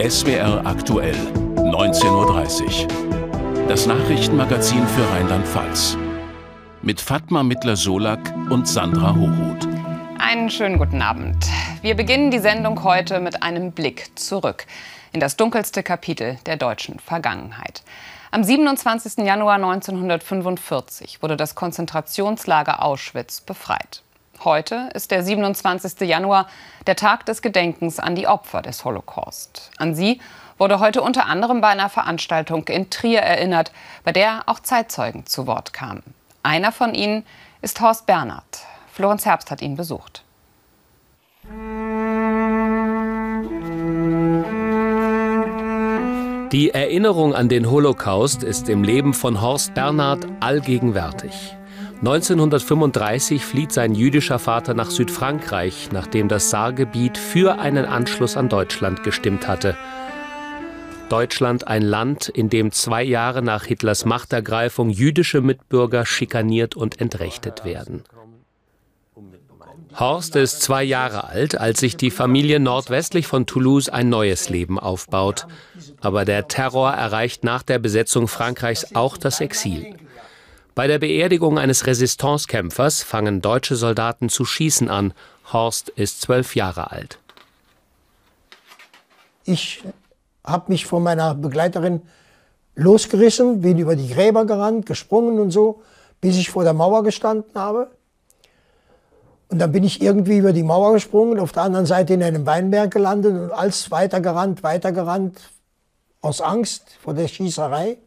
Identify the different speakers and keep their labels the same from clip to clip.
Speaker 1: SWR aktuell, 19.30 Uhr. Das Nachrichtenmagazin für Rheinland-Pfalz. Mit Fatma Mittler-Solak und Sandra Hochhuth.
Speaker 2: Einen schönen guten Abend. Wir beginnen die Sendung heute mit einem Blick zurück in das dunkelste Kapitel der deutschen Vergangenheit. Am 27. Januar 1945 wurde das Konzentrationslager Auschwitz befreit. Heute ist der 27. Januar, der Tag des Gedenkens an die Opfer des Holocaust. An sie wurde heute unter anderem bei einer Veranstaltung in Trier erinnert, bei der auch Zeitzeugen zu Wort kamen. Einer von ihnen ist Horst Bernhard. Florenz Herbst hat ihn besucht.
Speaker 3: Die Erinnerung an den Holocaust ist im Leben von Horst Bernhard allgegenwärtig. 1935 flieht sein jüdischer Vater nach Südfrankreich, nachdem das Saargebiet für einen Anschluss an Deutschland gestimmt hatte. Deutschland ein Land, in dem zwei Jahre nach Hitlers Machtergreifung jüdische Mitbürger schikaniert und entrechtet werden. Horst ist zwei Jahre alt, als sich die Familie nordwestlich von Toulouse ein neues Leben aufbaut. Aber der Terror erreicht nach der Besetzung Frankreichs auch das Exil. Bei der Beerdigung eines Resistancekämpfers fangen deutsche Soldaten zu schießen an. Horst ist zwölf Jahre alt.
Speaker 4: Ich habe mich von meiner Begleiterin losgerissen, bin über die Gräber gerannt, gesprungen und so, bis ich vor der Mauer gestanden habe. Und dann bin ich irgendwie über die Mauer gesprungen, auf der anderen Seite in einem Weinberg gelandet und als weitergerannt, weitergerannt, aus Angst vor der Schießerei.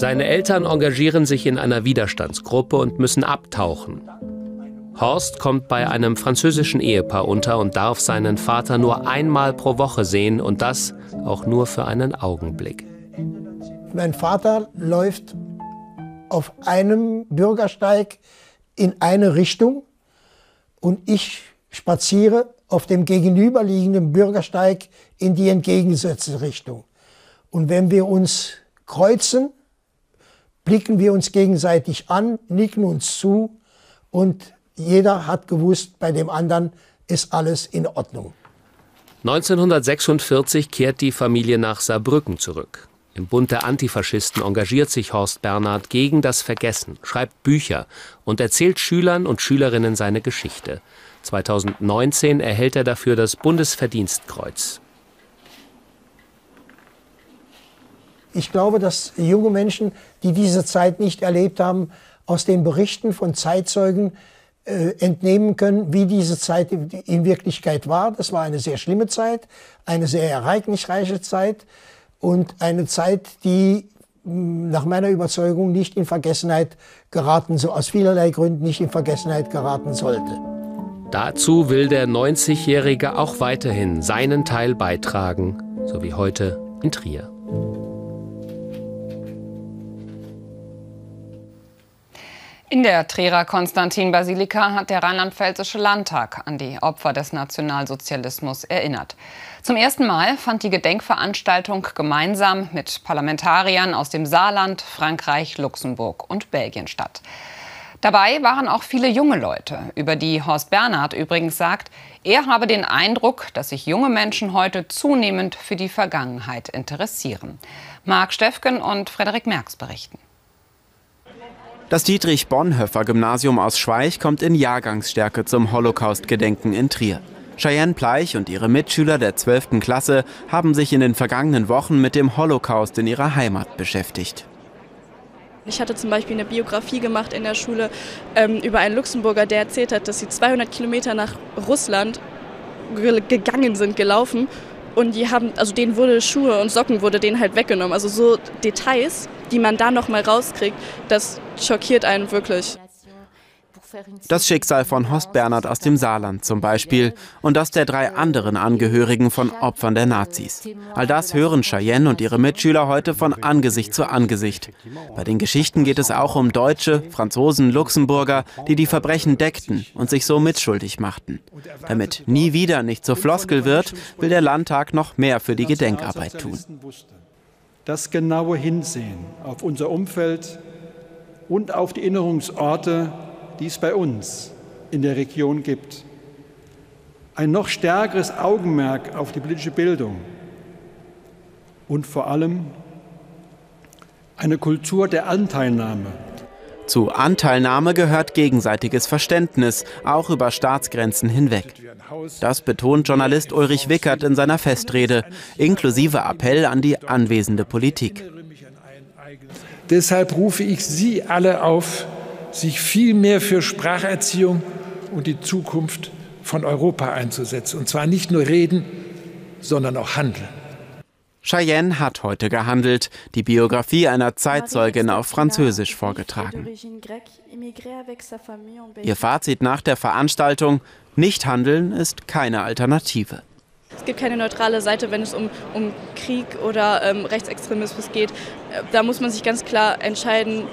Speaker 3: Seine Eltern engagieren sich in einer Widerstandsgruppe und müssen abtauchen. Horst kommt bei einem französischen Ehepaar unter und darf seinen Vater nur einmal pro Woche sehen und das auch nur für einen Augenblick.
Speaker 4: Mein Vater läuft auf einem Bürgersteig in eine Richtung und ich spaziere auf dem gegenüberliegenden Bürgersteig in die entgegengesetzte Richtung. Und wenn wir uns kreuzen, blicken wir uns gegenseitig an, nicken uns zu und jeder hat gewusst, bei dem anderen ist alles in Ordnung.
Speaker 3: 1946 kehrt die Familie nach Saarbrücken zurück. Im Bund der Antifaschisten engagiert sich Horst Bernhard gegen das Vergessen, schreibt Bücher und erzählt Schülern und Schülerinnen seine Geschichte. 2019 erhält er dafür das Bundesverdienstkreuz.
Speaker 4: Ich glaube, dass junge Menschen, die diese Zeit nicht erlebt haben, aus den Berichten von Zeitzeugen äh, entnehmen können, wie diese Zeit in Wirklichkeit war. Das war eine sehr schlimme Zeit, eine sehr ereignisreiche Zeit und eine Zeit, die hm, nach meiner Überzeugung nicht in Vergessenheit geraten, so aus vielerlei Gründen nicht in Vergessenheit geraten sollte.
Speaker 3: Dazu will der 90-Jährige auch weiterhin seinen Teil beitragen, so wie heute in Trier.
Speaker 2: In der Trierer Konstantin-Basilika hat der Rheinland-Pfälzische Landtag an die Opfer des Nationalsozialismus erinnert. Zum ersten Mal fand die Gedenkveranstaltung gemeinsam mit Parlamentariern aus dem Saarland, Frankreich, Luxemburg und Belgien statt. Dabei waren auch viele junge Leute, über die Horst Bernhard übrigens sagt, er habe den Eindruck, dass sich junge Menschen heute zunehmend für die Vergangenheit interessieren. Marc Steffken und Frederik Merks berichten.
Speaker 5: Das Dietrich-Bonhoeffer-Gymnasium aus Schweich kommt in Jahrgangsstärke zum Holocaust-Gedenken in Trier. Cheyenne Pleich und ihre Mitschüler der 12. Klasse haben sich in den vergangenen Wochen mit dem Holocaust in ihrer Heimat beschäftigt.
Speaker 6: Ich hatte zum Beispiel eine Biografie gemacht in der Schule ähm, über einen Luxemburger, der erzählt hat, dass sie 200 Kilometer nach Russland gegangen sind, gelaufen. Und die haben, also denen wurde Schuhe und Socken wurde denen halt weggenommen. Also so Details, die man da noch mal rauskriegt, das schockiert einen wirklich.
Speaker 5: Das Schicksal von Horst Bernhard aus dem Saarland zum Beispiel und das der drei anderen Angehörigen von Opfern der Nazis. All das hören Cheyenne und ihre Mitschüler heute von Angesicht zu Angesicht. Bei den Geschichten geht es auch um Deutsche, Franzosen, Luxemburger, die die Verbrechen deckten und sich so mitschuldig machten. Damit nie wieder nicht zur Floskel wird, will der Landtag noch mehr für die Gedenkarbeit tun.
Speaker 7: Das genaue Hinsehen auf unser Umfeld und auf die Erinnerungsorte die es bei uns in der Region gibt. Ein noch stärkeres Augenmerk auf die politische Bildung und vor allem eine Kultur der Anteilnahme.
Speaker 5: Zu Anteilnahme gehört gegenseitiges Verständnis, auch über Staatsgrenzen hinweg. Das betont Journalist Ulrich Wickert in seiner Festrede, inklusive Appell an die anwesende Politik.
Speaker 8: Deshalb rufe ich Sie alle auf, sich viel mehr für Spracherziehung und die Zukunft von Europa einzusetzen. Und zwar nicht nur reden, sondern auch handeln.
Speaker 5: Cheyenne hat heute gehandelt, die Biografie einer Zeitzeugin auf Französisch vorgetragen. Ihr Fazit nach der Veranstaltung, nicht handeln ist keine Alternative.
Speaker 6: Es gibt keine neutrale Seite, wenn es um, um Krieg oder ähm, Rechtsextremismus geht. Äh, da muss man sich ganz klar entscheiden,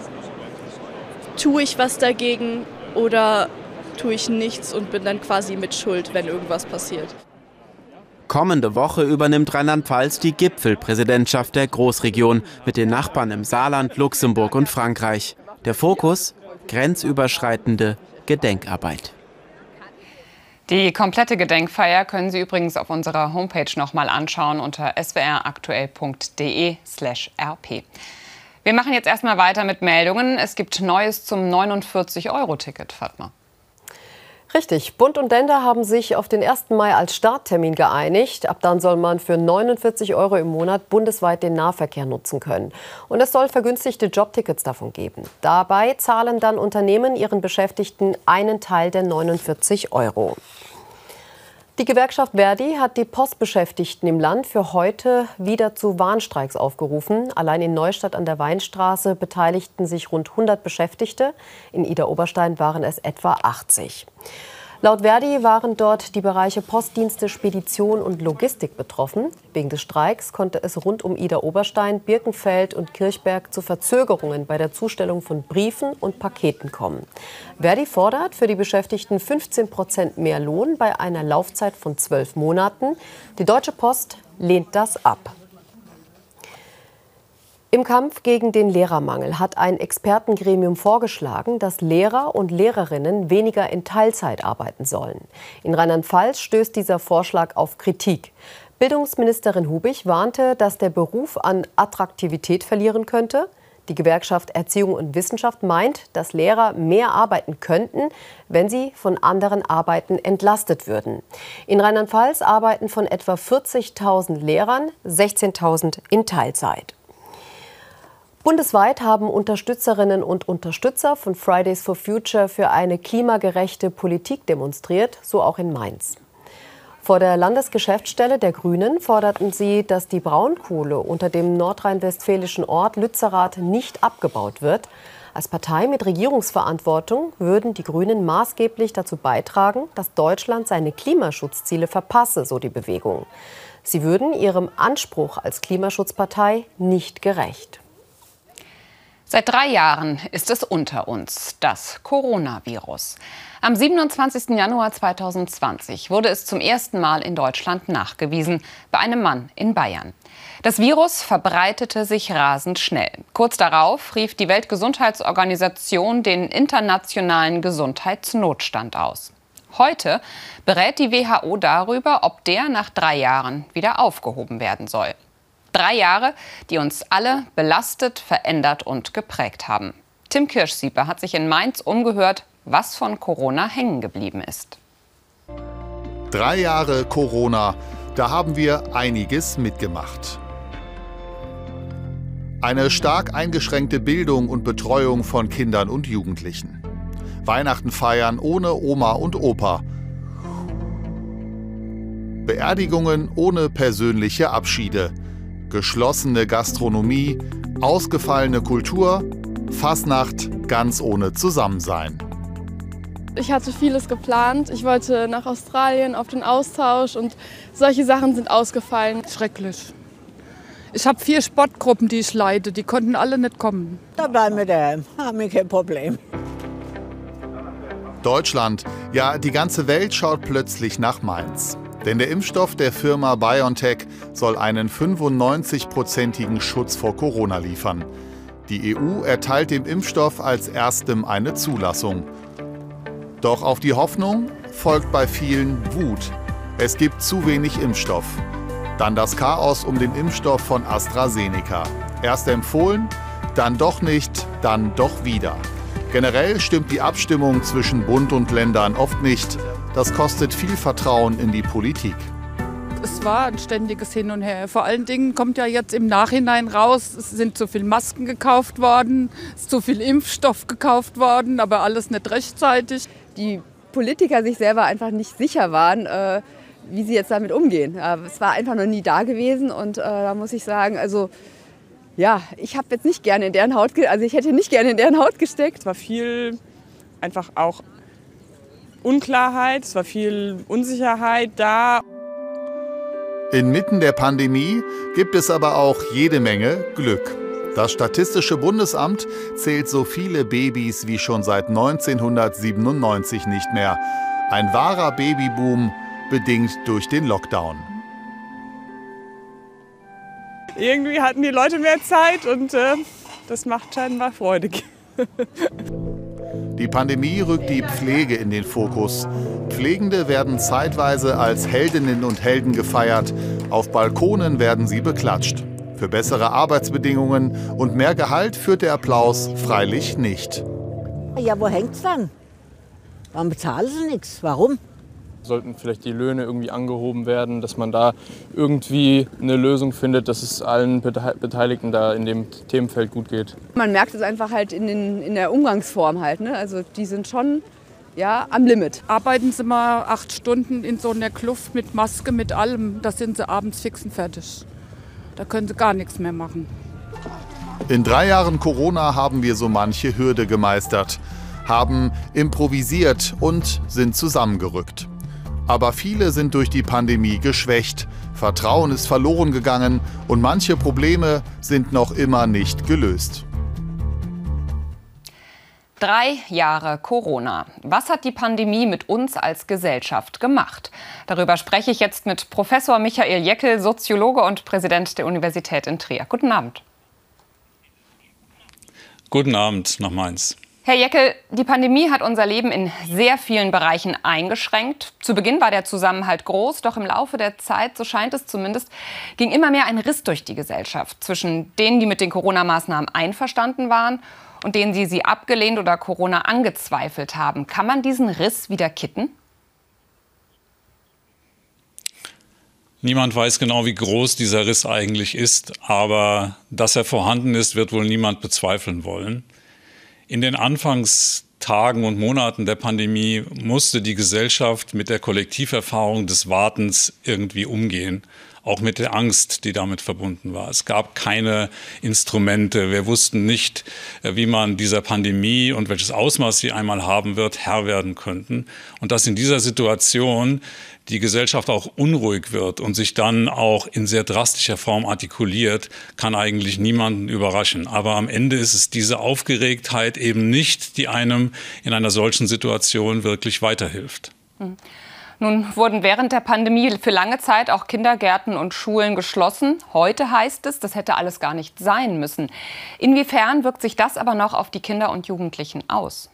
Speaker 6: tue ich was dagegen oder tue ich nichts und bin dann quasi mit Schuld, wenn irgendwas passiert.
Speaker 5: Kommende Woche übernimmt Rheinland-Pfalz die Gipfelpräsidentschaft der Großregion mit den Nachbarn im Saarland, Luxemburg und Frankreich. Der Fokus grenzüberschreitende Gedenkarbeit.
Speaker 2: Die komplette Gedenkfeier können Sie übrigens auf unserer Homepage nochmal anschauen unter swraktuell.de/rp. Wir machen jetzt erstmal weiter mit Meldungen. Es gibt Neues zum 49-Euro-Ticket, Fatma.
Speaker 9: Richtig. Bund und Länder haben sich auf den 1. Mai als Starttermin geeinigt. Ab dann soll man für 49 Euro im Monat bundesweit den Nahverkehr nutzen können. Und es soll vergünstigte Jobtickets davon geben. Dabei zahlen dann Unternehmen ihren Beschäftigten einen Teil der 49 Euro. Die Gewerkschaft Verdi hat die Postbeschäftigten im Land für heute wieder zu Warnstreiks aufgerufen. Allein in Neustadt an der Weinstraße beteiligten sich rund 100 Beschäftigte. In Ida-Oberstein waren es etwa 80. Laut Verdi waren dort die Bereiche Postdienste, Spedition und Logistik betroffen. Wegen des Streiks konnte es rund um Ida Oberstein, Birkenfeld und Kirchberg zu Verzögerungen bei der Zustellung von Briefen und Paketen kommen. Verdi fordert für die Beschäftigten 15 Prozent mehr Lohn bei einer Laufzeit von zwölf Monaten. Die Deutsche Post lehnt das ab. Im Kampf gegen den Lehrermangel hat ein Expertengremium vorgeschlagen, dass Lehrer und Lehrerinnen weniger in Teilzeit arbeiten sollen. In Rheinland-Pfalz stößt dieser Vorschlag auf Kritik. Bildungsministerin Hubig warnte, dass der Beruf an Attraktivität verlieren könnte. Die Gewerkschaft Erziehung und Wissenschaft meint, dass Lehrer mehr arbeiten könnten, wenn sie von anderen Arbeiten entlastet würden. In Rheinland-Pfalz arbeiten von etwa 40.000 Lehrern 16.000 in Teilzeit. Bundesweit haben Unterstützerinnen und Unterstützer von Fridays for Future für eine klimagerechte Politik demonstriert, so auch in Mainz. Vor der Landesgeschäftsstelle der Grünen forderten sie, dass die Braunkohle unter dem nordrhein-westfälischen Ort Lützerath nicht abgebaut wird. Als Partei mit Regierungsverantwortung würden die Grünen maßgeblich dazu beitragen, dass Deutschland seine Klimaschutzziele verpasse, so die Bewegung. Sie würden ihrem Anspruch als Klimaschutzpartei nicht gerecht.
Speaker 2: Seit drei Jahren ist es unter uns, das Coronavirus. Am 27. Januar 2020 wurde es zum ersten Mal in Deutschland nachgewiesen, bei einem Mann in Bayern. Das Virus verbreitete sich rasend schnell. Kurz darauf rief die Weltgesundheitsorganisation den internationalen Gesundheitsnotstand aus. Heute berät die WHO darüber, ob der nach drei Jahren wieder aufgehoben werden soll. Drei Jahre, die uns alle belastet, verändert und geprägt haben. Tim Kirschsieper hat sich in Mainz umgehört, was von Corona hängen geblieben ist.
Speaker 10: Drei Jahre Corona, da haben wir einiges mitgemacht. Eine stark eingeschränkte Bildung und Betreuung von Kindern und Jugendlichen. Weihnachten feiern ohne Oma und Opa. Beerdigungen ohne persönliche Abschiede geschlossene Gastronomie, ausgefallene Kultur, Fasnacht ganz ohne Zusammensein.
Speaker 6: Ich hatte vieles geplant. Ich wollte nach Australien auf den Austausch und solche Sachen sind ausgefallen.
Speaker 11: Schrecklich. Ich habe vier Sportgruppen, die ich leite. Die konnten alle nicht kommen.
Speaker 12: Da bleiben wir daheim. Haben wir kein Problem.
Speaker 10: Deutschland, ja, die ganze Welt schaut plötzlich nach Mainz. Denn der Impfstoff der Firma BioNTech soll einen 95-prozentigen Schutz vor Corona liefern. Die EU erteilt dem Impfstoff als erstem eine Zulassung. Doch auf die Hoffnung folgt bei vielen Wut. Es gibt zu wenig Impfstoff. Dann das Chaos um den Impfstoff von AstraZeneca. Erst empfohlen, dann doch nicht, dann doch wieder. Generell stimmt die Abstimmung zwischen Bund und Ländern oft nicht. Das kostet viel Vertrauen in die Politik.
Speaker 11: Es war ein ständiges Hin und Her. Vor allen Dingen kommt ja jetzt im Nachhinein raus, es sind zu viele Masken gekauft worden, es ist zu viel Impfstoff gekauft worden, aber alles nicht rechtzeitig.
Speaker 13: Die Politiker sich selber einfach nicht sicher waren, äh, wie sie jetzt damit umgehen. Es war einfach noch nie da gewesen und äh, da muss ich sagen, also ja, ich habe jetzt nicht gerne in deren Haut, also ich hätte nicht gerne in deren Haut gesteckt.
Speaker 14: Es war viel einfach auch Unklarheit, es war viel Unsicherheit da.
Speaker 10: Inmitten der Pandemie gibt es aber auch jede Menge Glück. Das Statistische Bundesamt zählt so viele Babys wie schon seit 1997 nicht mehr. Ein wahrer Babyboom, bedingt durch den Lockdown
Speaker 14: irgendwie hatten die Leute mehr Zeit und äh, das macht scheinbar freudig.
Speaker 10: Die Pandemie rückt die Pflege in den Fokus. Pflegende werden zeitweise als Heldinnen und Helden gefeiert. Auf Balkonen werden sie beklatscht. Für bessere Arbeitsbedingungen und mehr Gehalt führt der Applaus freilich nicht.
Speaker 12: Ja, wo hängt's dann? Warum bezahlen sie nichts? Warum?
Speaker 15: Sollten vielleicht die Löhne irgendwie angehoben werden, dass man da irgendwie eine Lösung findet, dass es allen Beteiligten da in dem Themenfeld gut geht.
Speaker 13: Man merkt es einfach halt in, den, in der Umgangsform halt. Ne? Also die sind schon ja, am Limit.
Speaker 11: Arbeiten sie mal acht Stunden in so einer Kluft mit Maske, mit allem, da sind sie abends fix und fertig. Da können sie gar nichts mehr machen.
Speaker 10: In drei Jahren Corona haben wir so manche Hürde gemeistert, haben improvisiert und sind zusammengerückt. Aber viele sind durch die Pandemie geschwächt. Vertrauen ist verloren gegangen und manche Probleme sind noch immer nicht gelöst.
Speaker 2: Drei Jahre Corona. Was hat die Pandemie mit uns als Gesellschaft gemacht? Darüber spreche ich jetzt mit Professor Michael Jeckel, Soziologe und Präsident der Universität in Trier. Guten Abend.
Speaker 16: Guten Abend nach Mainz.
Speaker 2: Herr Jeckel, die Pandemie hat unser Leben in sehr vielen Bereichen eingeschränkt. Zu Beginn war der Zusammenhalt groß, doch im Laufe der Zeit, so scheint es zumindest, ging immer mehr ein Riss durch die Gesellschaft zwischen denen, die mit den Corona-Maßnahmen einverstanden waren und denen, die sie abgelehnt oder Corona angezweifelt haben. Kann man diesen Riss wieder kitten?
Speaker 16: Niemand weiß genau, wie groß dieser Riss eigentlich ist, aber dass er vorhanden ist, wird wohl niemand bezweifeln wollen. In den Anfangstagen und Monaten der Pandemie musste die Gesellschaft mit der Kollektiverfahrung des Wartens irgendwie umgehen auch mit der Angst, die damit verbunden war. Es gab keine Instrumente. Wir wussten nicht, äh, wie man dieser Pandemie und welches Ausmaß sie einmal haben wird, Herr werden könnten. Und dass in dieser Situation die Gesellschaft auch unruhig wird und sich dann auch in sehr drastischer Form artikuliert, kann eigentlich niemanden überraschen. Aber am Ende ist es diese Aufgeregtheit eben nicht, die einem in einer solchen Situation wirklich weiterhilft.
Speaker 2: Hm. Nun wurden während der Pandemie für lange Zeit auch Kindergärten und Schulen geschlossen. Heute heißt es, das hätte alles gar nicht sein müssen. Inwiefern wirkt sich das aber noch auf die Kinder und Jugendlichen aus?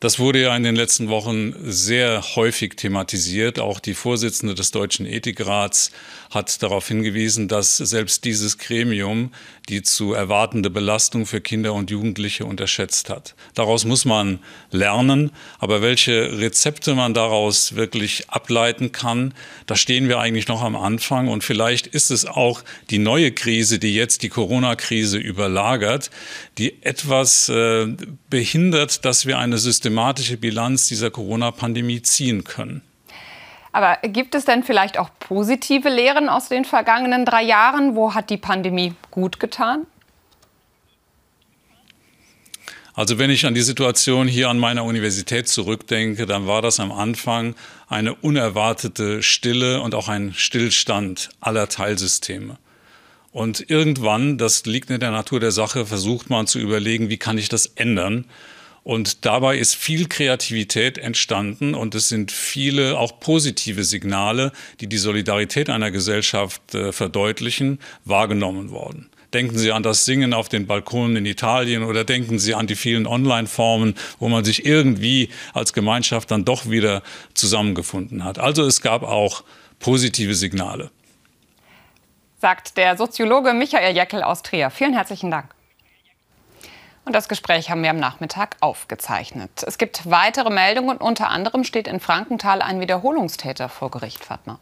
Speaker 16: Das wurde ja in den letzten Wochen sehr häufig thematisiert. Auch die Vorsitzende des Deutschen Ethikrats hat darauf hingewiesen, dass selbst dieses Gremium die zu erwartende Belastung für Kinder und Jugendliche unterschätzt hat. Daraus muss man lernen, aber welche Rezepte man daraus wirklich ableiten kann, da stehen wir eigentlich noch am Anfang und vielleicht ist es auch die neue Krise, die jetzt die Corona-Krise überlagert, die etwas äh, behindert, dass wir eine systematische Bilanz dieser Corona-Pandemie ziehen können.
Speaker 2: Aber gibt es denn vielleicht auch positive Lehren aus den vergangenen drei Jahren? Wo hat die Pandemie gut getan?
Speaker 16: Also wenn ich an die Situation hier an meiner Universität zurückdenke, dann war das am Anfang eine unerwartete Stille und auch ein Stillstand aller Teilsysteme. Und irgendwann, das liegt in der Natur der Sache, versucht man zu überlegen, wie kann ich das ändern? Und dabei ist viel Kreativität entstanden und es sind viele auch positive Signale, die die Solidarität einer Gesellschaft äh, verdeutlichen, wahrgenommen worden. Denken Sie an das Singen auf den Balkonen in Italien oder denken Sie an die vielen Online-Formen, wo man sich irgendwie als Gemeinschaft dann doch wieder zusammengefunden hat. Also es gab auch positive Signale.
Speaker 2: Sagt der Soziologe Michael Jeckel aus Trier. Vielen herzlichen Dank. Und das Gespräch haben wir am Nachmittag aufgezeichnet. Es gibt weitere Meldungen unter anderem steht in Frankenthal ein Wiederholungstäter vor Gericht, Fatma.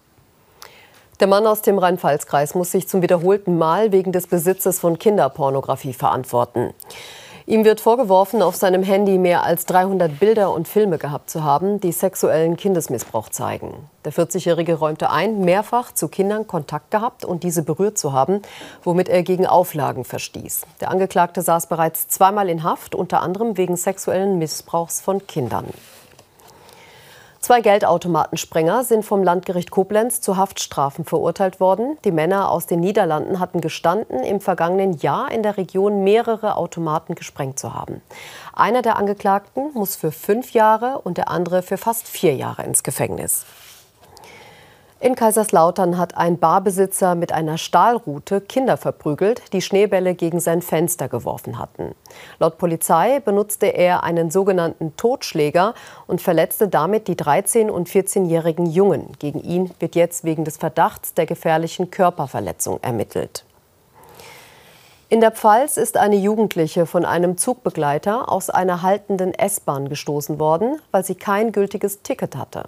Speaker 9: Der Mann aus dem Rhein-Pfalz-Kreis muss sich zum wiederholten Mal wegen des Besitzes von Kinderpornografie verantworten. Ihm wird vorgeworfen, auf seinem Handy mehr als 300 Bilder und Filme gehabt zu haben, die sexuellen Kindesmissbrauch zeigen. Der 40-Jährige räumte ein, mehrfach zu Kindern Kontakt gehabt und diese berührt zu haben, womit er gegen Auflagen verstieß. Der Angeklagte saß bereits zweimal in Haft, unter anderem wegen sexuellen Missbrauchs von Kindern. Zwei Geldautomatensprenger sind vom Landgericht Koblenz zu Haftstrafen verurteilt worden. Die Männer aus den Niederlanden hatten gestanden, im vergangenen Jahr in der Region mehrere Automaten gesprengt zu haben. Einer der Angeklagten muss für fünf Jahre und der andere für fast vier Jahre ins Gefängnis. In Kaiserslautern hat ein Barbesitzer mit einer Stahlrute Kinder verprügelt, die Schneebälle gegen sein Fenster geworfen hatten. Laut Polizei benutzte er einen sogenannten Totschläger und verletzte damit die 13- und 14-jährigen Jungen. Gegen ihn wird jetzt wegen des Verdachts der gefährlichen Körperverletzung ermittelt. In der Pfalz ist eine Jugendliche von einem Zugbegleiter aus einer haltenden S-Bahn gestoßen worden, weil sie kein gültiges Ticket hatte.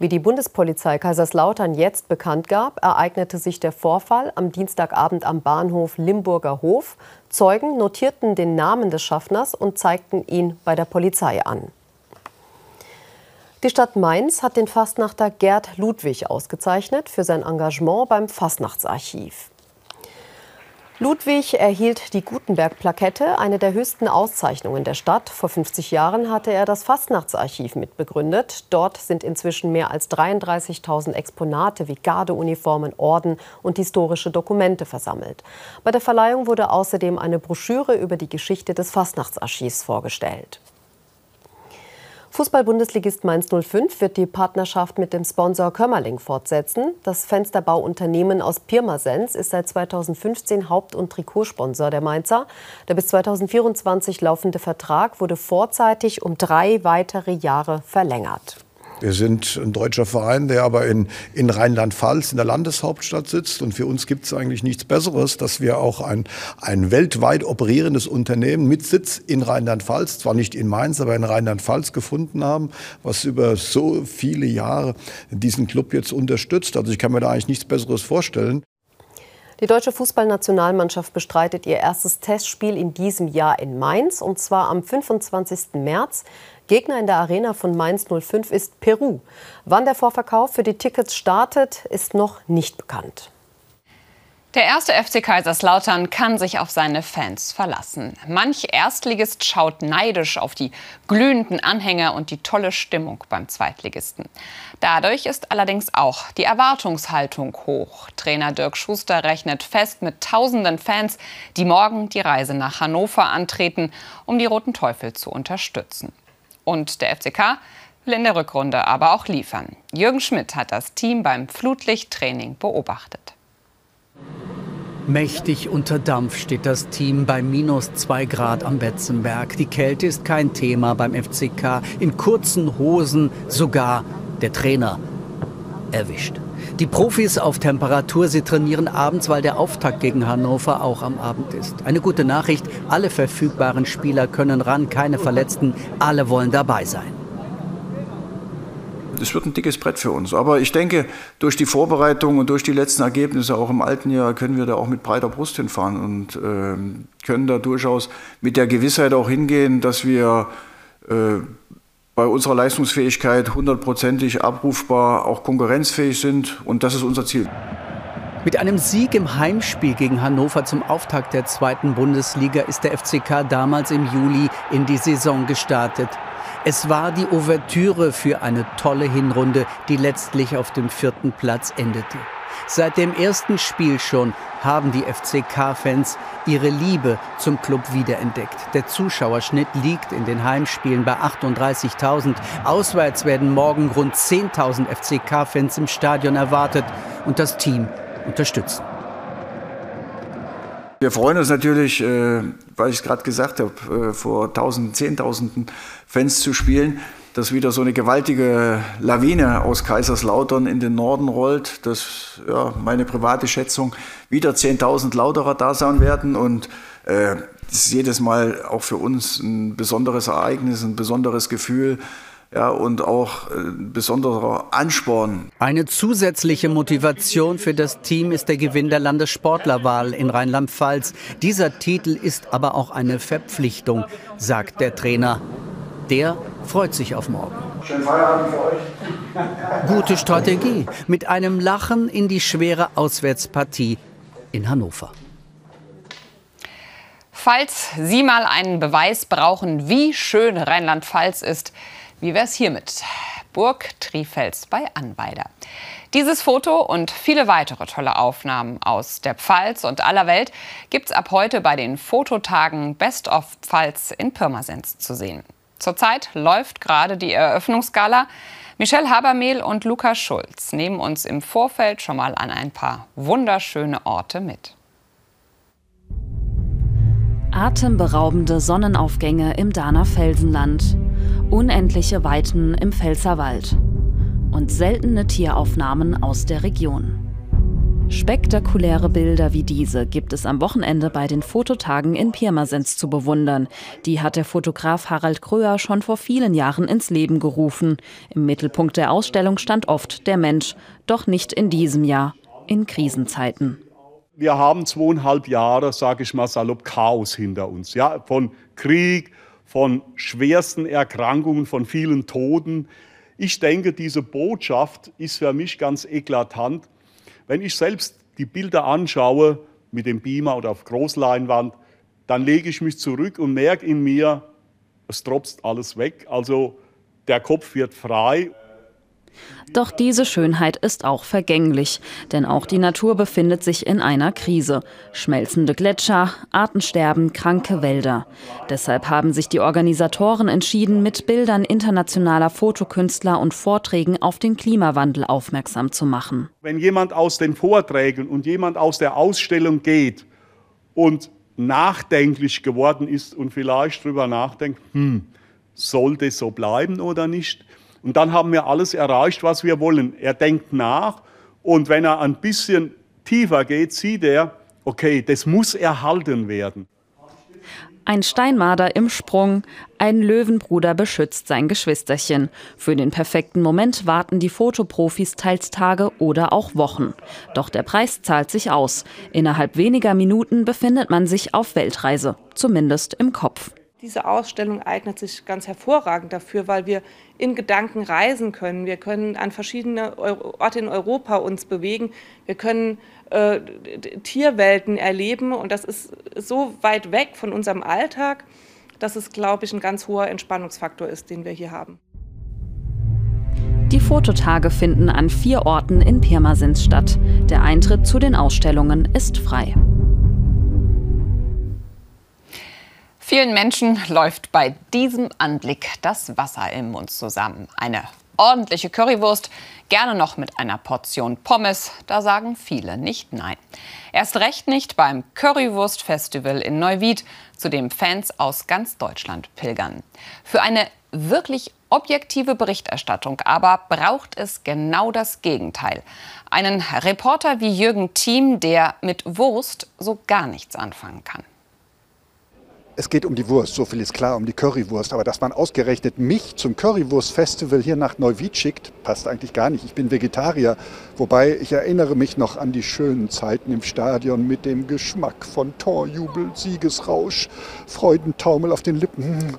Speaker 9: Wie die Bundespolizei Kaiserslautern jetzt bekannt gab, ereignete sich der Vorfall am Dienstagabend am Bahnhof Limburger Hof. Zeugen notierten den Namen des Schaffners und zeigten ihn bei der Polizei an. Die Stadt Mainz hat den Fastnachter Gerd Ludwig ausgezeichnet für sein Engagement beim Fastnachtsarchiv. Ludwig erhielt die Gutenberg-Plakette, eine der höchsten Auszeichnungen der Stadt. Vor 50 Jahren hatte er das Fastnachtsarchiv mitbegründet. Dort sind inzwischen mehr als 33.000 Exponate wie Gardeuniformen, Orden und historische Dokumente versammelt. Bei der Verleihung wurde außerdem eine Broschüre über die Geschichte des Fastnachtsarchivs vorgestellt. Fußball-Bundesligist Mainz 05 wird die Partnerschaft mit dem Sponsor Kömmerling fortsetzen. Das Fensterbauunternehmen aus Pirmasens ist seit 2015 Haupt- und Trikotsponsor der Mainzer. Der bis 2024 laufende Vertrag wurde vorzeitig um drei weitere Jahre verlängert.
Speaker 17: Wir sind ein deutscher Verein, der aber in, in Rheinland-Pfalz, in der Landeshauptstadt sitzt. Und für uns gibt es eigentlich nichts Besseres, dass wir auch ein, ein weltweit operierendes Unternehmen mit Sitz in Rheinland-Pfalz, zwar nicht in Mainz, aber in Rheinland-Pfalz gefunden haben, was über so viele Jahre diesen Club jetzt unterstützt. Also ich kann mir da eigentlich nichts Besseres vorstellen.
Speaker 9: Die deutsche Fußballnationalmannschaft bestreitet ihr erstes Testspiel in diesem Jahr in Mainz, und zwar am 25. März. Gegner in der Arena von Mainz 05 ist Peru. Wann der Vorverkauf für die Tickets startet, ist noch nicht bekannt.
Speaker 2: Der erste FC Kaiserslautern kann sich auf seine Fans verlassen. Manch Erstligist schaut neidisch auf die glühenden Anhänger und die tolle Stimmung beim Zweitligisten. Dadurch ist allerdings auch die Erwartungshaltung hoch. Trainer Dirk Schuster rechnet fest mit tausenden Fans, die morgen die Reise nach Hannover antreten, um die Roten Teufel zu unterstützen. Und der FCK will in der Rückrunde aber auch liefern. Jürgen Schmidt hat das Team beim Flutlichttraining beobachtet.
Speaker 18: Mächtig unter Dampf steht das Team bei minus 2 Grad am Betzenberg. Die Kälte ist kein Thema beim FCK. In kurzen Hosen sogar der Trainer erwischt. Die Profis auf Temperatur, sie trainieren abends, weil der Auftakt gegen Hannover auch am Abend ist. Eine gute Nachricht, alle verfügbaren Spieler können ran, keine Verletzten, alle wollen dabei sein.
Speaker 19: Es wird ein dickes Brett für uns. Aber ich denke, durch die Vorbereitung und durch die letzten Ergebnisse auch im alten Jahr können wir da auch mit breiter Brust hinfahren und äh, können da durchaus mit der Gewissheit auch hingehen, dass wir äh, bei unserer Leistungsfähigkeit hundertprozentig abrufbar auch konkurrenzfähig sind. Und das ist unser Ziel.
Speaker 18: Mit einem Sieg im Heimspiel gegen Hannover zum Auftakt der zweiten Bundesliga ist der FCK damals im Juli in die Saison gestartet. Es war die Ouvertüre für eine tolle Hinrunde, die letztlich auf dem vierten Platz endete. Seit dem ersten Spiel schon haben die FCK-Fans ihre Liebe zum Club wiederentdeckt. Der Zuschauerschnitt liegt in den Heimspielen bei 38.000. Auswärts werden morgen rund 10.000 FCK-Fans im Stadion erwartet und das Team unterstützen.
Speaker 19: Wir freuen uns natürlich, äh, weil ich es gerade gesagt habe, äh, vor Tausenden, Zehntausenden Fans zu spielen, dass wieder so eine gewaltige Lawine aus Kaiserslautern in den Norden rollt, dass ja, meine private Schätzung wieder 10.000 Lauterer da sein werden. Und äh, das ist jedes Mal auch für uns ein besonderes Ereignis, ein besonderes Gefühl ja, und auch ein besonderer Ansporn.
Speaker 18: Eine zusätzliche Motivation für das Team ist der Gewinn der Landessportlerwahl in Rheinland-Pfalz. Dieser Titel ist aber auch eine Verpflichtung, sagt der Trainer. Der freut sich auf morgen.
Speaker 19: Schönen Feierabend für euch.
Speaker 18: Gute Strategie. Mit einem Lachen in die schwere Auswärtspartie in Hannover.
Speaker 2: Falls Sie mal einen Beweis brauchen, wie schön Rheinland-Pfalz ist, wie wär's hiermit? Burg Trifels bei Anweider. Dieses Foto und viele weitere tolle Aufnahmen aus der Pfalz und aller Welt gibt's ab heute bei den Fototagen Best of Pfalz in Pirmasens zu sehen. Zurzeit läuft gerade die Eröffnungsgala. Michelle Habermehl und Lukas Schulz nehmen uns im Vorfeld schon mal an ein paar wunderschöne Orte mit.
Speaker 20: Atemberaubende Sonnenaufgänge im Dahner Felsenland, unendliche Weiten im Pfälzerwald und seltene Tieraufnahmen aus der Region. Spektakuläre Bilder wie diese gibt es am Wochenende bei den Fototagen in Pirmasens zu bewundern. Die hat der Fotograf Harald Kröer schon vor vielen Jahren ins Leben gerufen. Im Mittelpunkt der Ausstellung stand oft der Mensch, doch nicht in diesem Jahr, in Krisenzeiten.
Speaker 21: Wir haben zweieinhalb Jahre, sage ich mal salopp, Chaos hinter uns. Ja, von Krieg, von schwersten Erkrankungen, von vielen Toden. Ich denke, diese Botschaft ist für mich ganz eklatant. Wenn ich selbst die Bilder anschaue mit dem Beamer oder auf Großleinwand, dann lege ich mich zurück und merke in mir, es tropft alles weg. Also der Kopf wird frei.
Speaker 20: Doch diese Schönheit ist auch vergänglich, denn auch die Natur befindet sich in einer Krise. Schmelzende Gletscher, Artensterben, kranke Wälder. Deshalb haben sich die Organisatoren entschieden, mit Bildern internationaler Fotokünstler und Vorträgen auf den Klimawandel aufmerksam zu machen.
Speaker 21: Wenn jemand aus den Vorträgen und jemand aus der Ausstellung geht und nachdenklich geworden ist und vielleicht darüber nachdenkt, hm, sollte so bleiben oder nicht, und dann haben wir alles erreicht, was wir wollen. Er denkt nach und wenn er ein bisschen tiefer geht, sieht er, okay, das muss erhalten werden.
Speaker 20: Ein Steinmarder im Sprung, ein Löwenbruder beschützt sein Geschwisterchen. Für den perfekten Moment warten die Fotoprofis teils Tage oder auch Wochen. Doch der Preis zahlt sich aus. Innerhalb weniger Minuten befindet man sich auf Weltreise, zumindest im Kopf.
Speaker 22: Diese Ausstellung eignet sich ganz hervorragend dafür, weil wir in Gedanken reisen können. Wir können an verschiedene Orte in Europa uns bewegen. Wir können äh, Tierwelten erleben und das ist so weit weg von unserem Alltag, dass es, glaube ich, ein ganz hoher Entspannungsfaktor ist, den wir hier haben.
Speaker 20: Die Fototage finden an vier Orten in Pirmasens statt. Der Eintritt zu den Ausstellungen ist frei.
Speaker 2: Vielen Menschen läuft bei diesem Anblick das Wasser im Mund zusammen. Eine ordentliche Currywurst, gerne noch mit einer Portion Pommes, da sagen viele nicht nein. Erst recht nicht beim Currywurst-Festival in Neuwied, zu dem Fans aus ganz Deutschland pilgern. Für eine wirklich objektive Berichterstattung aber braucht es genau das Gegenteil. Einen Reporter wie Jürgen Thiem, der mit Wurst so gar nichts anfangen kann.
Speaker 23: Es geht um die Wurst, so viel ist klar, um die Currywurst. Aber dass man ausgerechnet mich zum Currywurst-Festival hier nach Neuwied schickt, passt eigentlich gar nicht. Ich bin Vegetarier. Wobei ich erinnere mich noch an die schönen Zeiten im Stadion mit dem Geschmack von Torjubel, Siegesrausch, Freudentaumel auf den Lippen.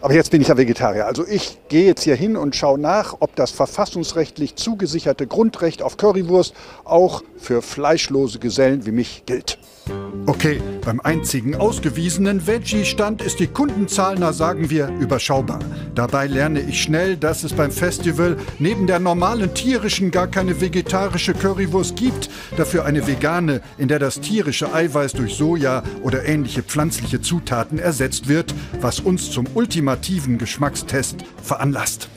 Speaker 23: Aber jetzt bin ich ja Vegetarier. Also ich gehe jetzt hier hin und schaue nach, ob das verfassungsrechtlich zugesicherte Grundrecht auf Currywurst auch für fleischlose Gesellen wie mich gilt.
Speaker 24: Okay, beim einzigen ausgewiesenen Veggie-Stand ist die Kundenzahl, na sagen wir, überschaubar. Dabei lerne ich schnell, dass es beim Festival neben der normalen tierischen gar keine vegetarische Currywurst gibt, dafür eine vegane, in der das tierische Eiweiß durch Soja oder ähnliche pflanzliche Zutaten ersetzt wird, was uns zum ultimativen Geschmackstest veranlasst.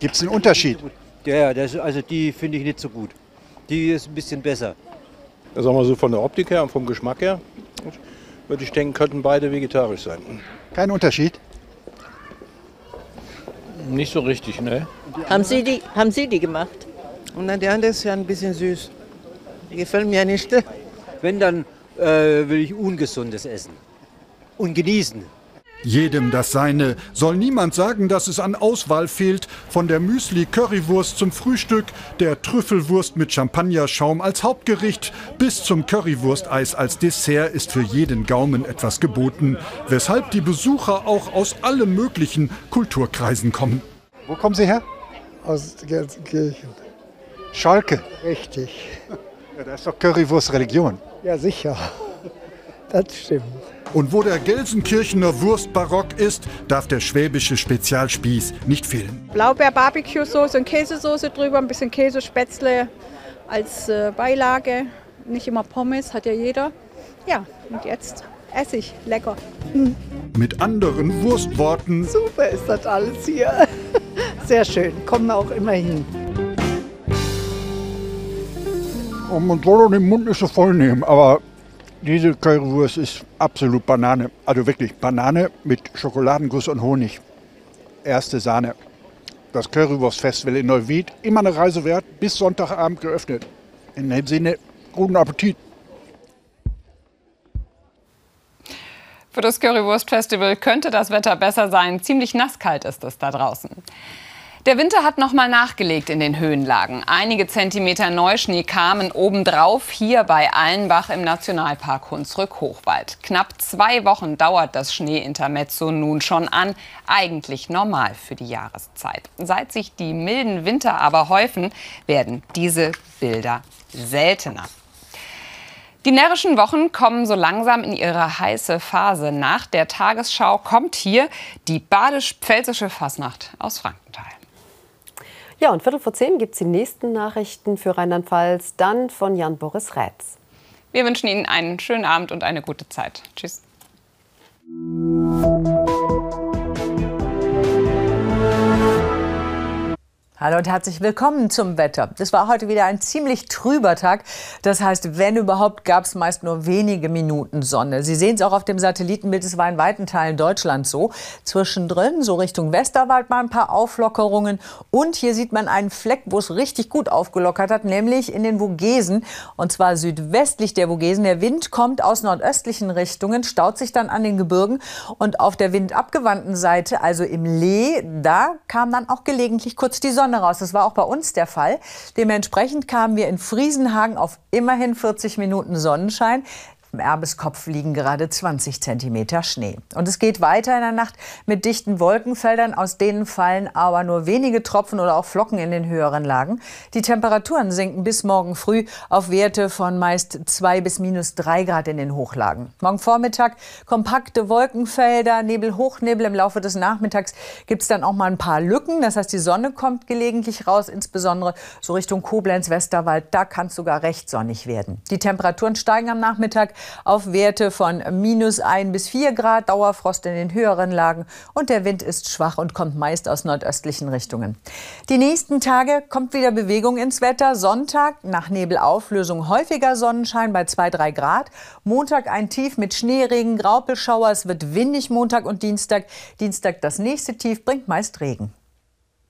Speaker 23: Gibt es einen Unterschied?
Speaker 25: Ja, das, also die finde ich nicht so gut. Die ist ein bisschen besser.
Speaker 26: Sagen wir so von der Optik her und vom Geschmack her, würde ich denken, könnten beide vegetarisch sein.
Speaker 23: Kein Unterschied?
Speaker 26: Nicht so richtig, ne?
Speaker 27: Haben Sie die, haben Sie die gemacht?
Speaker 28: Und dann der andere ist ja ein bisschen süß. Die gefällt mir nicht.
Speaker 29: Wenn, dann äh, will ich Ungesundes essen und genießen.
Speaker 24: Jedem das Seine. Soll niemand sagen, dass es an Auswahl fehlt. Von der Müsli-Currywurst zum Frühstück, der Trüffelwurst mit Champagnerschaum als Hauptgericht bis zum Currywursteis als Dessert ist für jeden Gaumen etwas geboten. Weshalb die Besucher auch aus allen möglichen Kulturkreisen kommen.
Speaker 23: Wo kommen Sie her?
Speaker 25: Aus Gelsenkirchen.
Speaker 23: Schalke.
Speaker 25: Richtig.
Speaker 23: Ja, da ist doch Currywurst Religion.
Speaker 25: Ja, sicher. Das stimmt.
Speaker 24: Und wo der Gelsenkirchener Wurstbarock ist, darf der schwäbische Spezialspieß nicht fehlen.
Speaker 30: Blaubeer-Barbecue-Soße und Käsesoße drüber, ein bisschen Käsespätzle als äh, Beilage. Nicht immer Pommes, hat ja jeder. Ja, und jetzt esse ich. Lecker.
Speaker 24: Mit anderen Wurstworten.
Speaker 25: Super ist das alles hier. Sehr schön. Kommen auch immer hin.
Speaker 23: Und man soll doch den Mund nicht so voll nehmen, aber diese Currywurst ist absolut Banane. Also wirklich Banane mit Schokoladenguss und Honig. Erste Sahne. Das Currywurst-Festival in Neuwied, immer eine Reise wert, bis Sonntagabend geöffnet. In dem Sinne, guten Appetit.
Speaker 2: Für das Currywurst-Festival könnte das Wetter besser sein. Ziemlich nasskalt ist es da draußen. Der Winter hat noch mal nachgelegt in den Höhenlagen. Einige Zentimeter Neuschnee kamen obendrauf hier bei Allenbach im Nationalpark Hunsrück-Hochwald. Knapp zwei Wochen dauert das Schneeintermezzo nun schon an. Eigentlich normal für die Jahreszeit. Seit sich die milden Winter aber häufen, werden diese Bilder seltener. Die närrischen Wochen kommen so langsam in ihre heiße Phase. Nach der Tagesschau kommt hier die badisch-pfälzische Fasnacht aus Frankenthal.
Speaker 9: Ja, und Viertel vor zehn gibt es die nächsten Nachrichten für Rheinland-Pfalz, dann von Jan-Boris Rätz.
Speaker 2: Wir wünschen Ihnen einen schönen Abend und eine gute Zeit. Tschüss.
Speaker 31: Hallo und herzlich willkommen zum Wetter. Das war heute wieder ein ziemlich trüber Tag. Das heißt, wenn überhaupt, gab es meist nur wenige Minuten Sonne. Sie sehen es auch auf dem Satellitenbild, es war in weiten Teilen Deutschlands so. Zwischendrin, so Richtung Westerwald, mal ein paar Auflockerungen. Und hier sieht man einen Fleck, wo es richtig gut aufgelockert hat, nämlich in den Vogesen. Und zwar südwestlich der Vogesen. Der Wind kommt aus nordöstlichen Richtungen, staut sich dann an den Gebirgen. Und auf der windabgewandten Seite, also im Lee, da kam dann auch gelegentlich kurz die Sonne raus. Das war auch bei uns der Fall. Dementsprechend kamen wir in Friesenhagen auf immerhin 40 Minuten Sonnenschein. Im Erbeskopf liegen gerade 20 Zentimeter Schnee. Und es geht weiter in der Nacht mit dichten Wolkenfeldern. Aus denen fallen aber nur wenige Tropfen oder auch Flocken in den höheren Lagen. Die Temperaturen sinken bis morgen früh auf Werte von meist 2 bis minus 3 Grad in den Hochlagen. Morgen Vormittag kompakte Wolkenfelder, Nebel, Hochnebel. Im Laufe des Nachmittags gibt es dann auch mal ein paar Lücken. Das heißt, die Sonne kommt gelegentlich raus, insbesondere so Richtung Koblenz, Westerwald. Da kann es sogar recht sonnig werden. Die Temperaturen steigen am Nachmittag auf Werte von minus 1 bis 4 Grad, Dauerfrost in den höheren Lagen und der Wind ist schwach und kommt meist aus nordöstlichen Richtungen. Die nächsten Tage kommt wieder Bewegung ins Wetter. Sonntag nach Nebelauflösung häufiger Sonnenschein bei 2, 3 Grad. Montag ein Tief mit Schneeregen, Graupelschauer. Es wird windig Montag und Dienstag. Dienstag das nächste Tief bringt meist Regen.